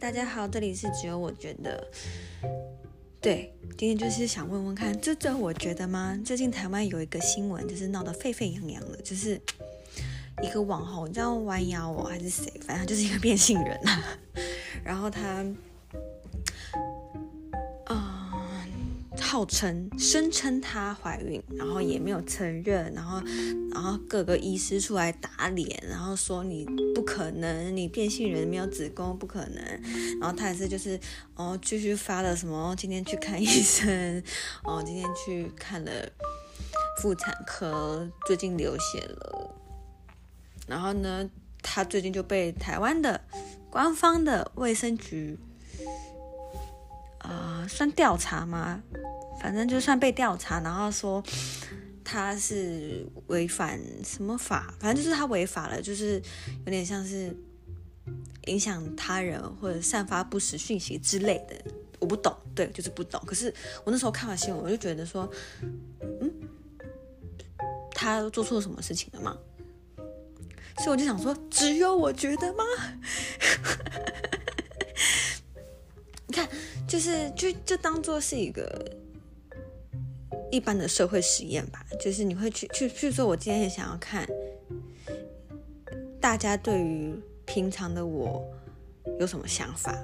大家好，这里是只有我觉得。对，今天就是想问问看，这这我觉得吗？最近台湾有一个新闻，就是闹得沸沸扬扬的，就是一个网红，你知道弯腰哦，还是谁？反正就是一个变性人啊。然后他。号称声称她怀孕，然后也没有承认，然后然后各个医师出来打脸，然后说你不可能，你变性人没有子宫不可能，然后她也是就是哦继续发了什么今天去看医生，哦今天去看了妇产科，最近流血了，然后呢，她最近就被台湾的官方的卫生局，呃算调查吗？反正就算被调查，然后说他是违反什么法，反正就是他违法了，就是有点像是影响他人或者散发不实讯息之类的，我不懂，对，就是不懂。可是我那时候看完新闻，我就觉得说，嗯，他做错什么事情了吗？所以我就想说，只有我觉得吗？你看，就是就就当做是一个。一般的社会实验吧，就是你会去去去说，我今天也想要看大家对于平常的我有什么想法，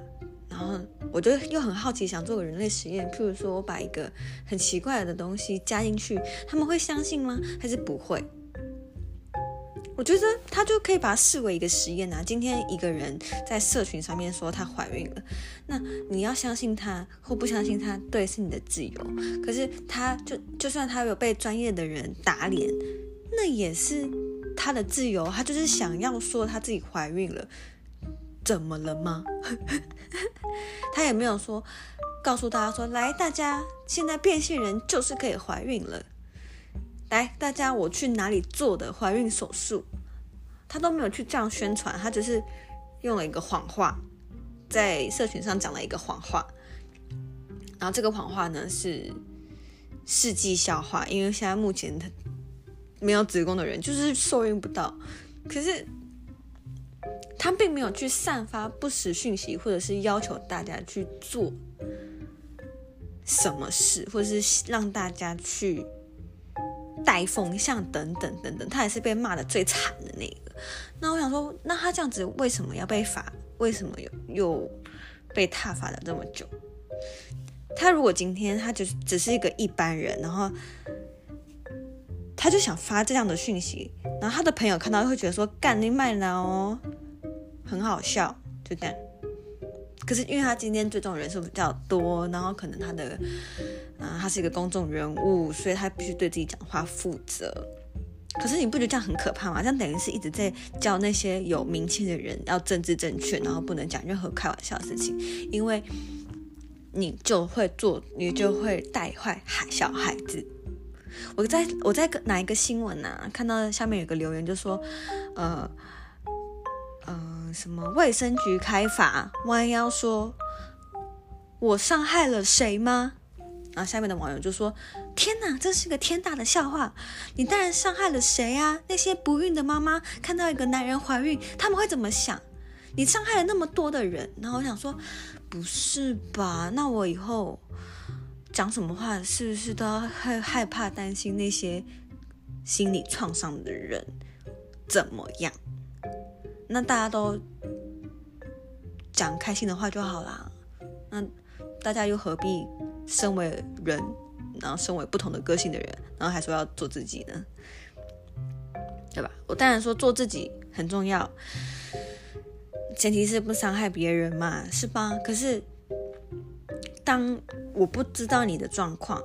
然后我就又很好奇，想做个人类实验，譬如说我把一个很奇怪的东西加进去，他们会相信吗？还是不会？我觉得他就可以把它视为一个实验呐。今天一个人在社群上面说她怀孕了，那你要相信他或不相信他，对，是你的自由。可是他就就算他有被专业的人打脸，那也是他的自由。他就是想要说他自己怀孕了，怎么了吗？他也没有说告诉大家说，来，大家现在变性人就是可以怀孕了。来，大家，我去哪里做的怀孕手术？他都没有去这样宣传，他只是用了一个谎话，在社群上讲了一个谎话。然后这个谎话呢是世纪笑话，因为现在目前他没有子宫的人就是受孕不到。可是他并没有去散发不实讯息，或者是要求大家去做什么事，或者是让大家去。带风向等等等等，他也是被骂的最惨的那个。那我想说，那他这样子为什么要被罚？为什么又又被踏罚了这么久？他如果今天他就只是一个一般人，然后他就想发这样的讯息，然后他的朋友看到会觉得说干你卖了哦，很好笑，就这样。可是因为他今天追踪人数比较多，然后可能他的，啊，他是一个公众人物，所以他必须对自己讲话负责。可是你不觉得这样很可怕吗？这样等于是一直在教那些有名气的人要政治正确，然后不能讲任何开玩笑的事情，因为你就会做，你就会带坏孩小孩子。我在我在哪一个新闻啊？看到下面有个留言就说，呃。什么卫生局开罚？弯腰说：“我伤害了谁吗？”然后下面的网友就说：“天哪，这是个天大的笑话！你当然伤害了谁啊？那些不孕的妈妈看到一个男人怀孕，他们会怎么想？你伤害了那么多的人。”然后我想说：“不是吧？那我以后讲什么话，是不是都要害害怕、担心那些心理创伤的人怎么样？”那大家都讲开心的话就好啦。那大家又何必身为人，然后身为不同的个性的人，然后还说要做自己呢？对吧？我当然说做自己很重要，前提是不伤害别人嘛，是吧？可是当我不知道你的状况，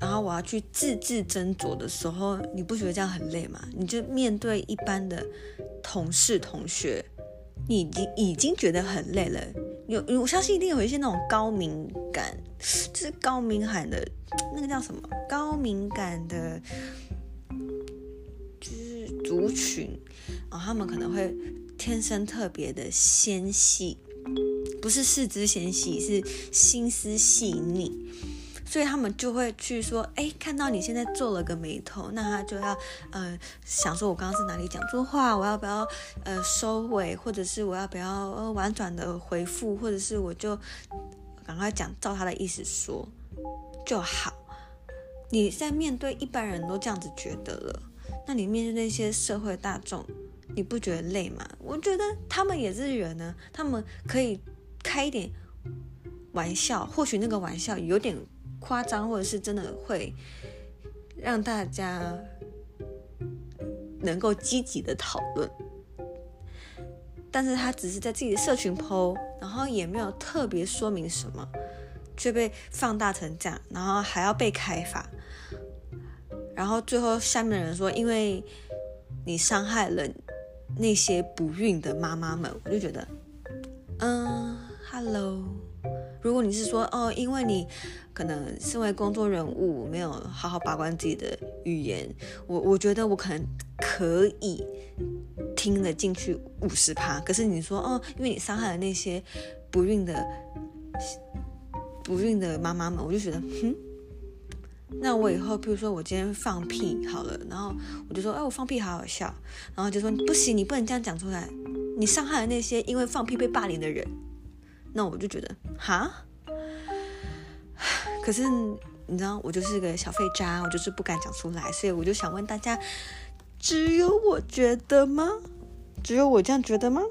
然后我要去字字斟酌的时候，你不觉得这样很累吗？你就面对一般的。同事、同学，你已经已经觉得很累了。有，我相信一定有一些那种高敏感，就是高敏感的，那个叫什么？高敏感的，就是族群啊，他们可能会天生特别的纤细，不是四肢纤细，是心思细腻。所以他们就会去说，哎，看到你现在皱了个眉头，那他就要呃想说，我刚刚是哪里讲错话，我要不要呃收尾，或者是我要不要呃婉转的回复，或者是我就赶快讲照他的意思说就好。你在面对一般人都这样子觉得了，那你面对那些社会大众，你不觉得累吗？我觉得他们也是人呢，他们可以开一点玩笑，或许那个玩笑有点夸张，或者是真的会让大家能够积极的讨论，但是他只是在自己的社群 PO，然后也没有特别说明什么。却被放大成这样，然后还要被开发，然后最后下面的人说，因为你伤害了那些不孕的妈妈们，我就觉得，嗯，Hello，如果你是说哦，因为你可能身为工作人物没有好好把关自己的语言，我我觉得我可能可以听得进去五十趴，可是你说哦，因为你伤害了那些不孕的。不孕的妈妈们，我就觉得，哼，那我以后，比如说我今天放屁好了，然后我就说，哎，我放屁好好笑，然后就说不行，你不能这样讲出来，你伤害了那些因为放屁被霸凌的人，那我就觉得，哈，可是你知道，我就是个小废渣，我就是不敢讲出来，所以我就想问大家，只有我觉得吗？只有我这样觉得吗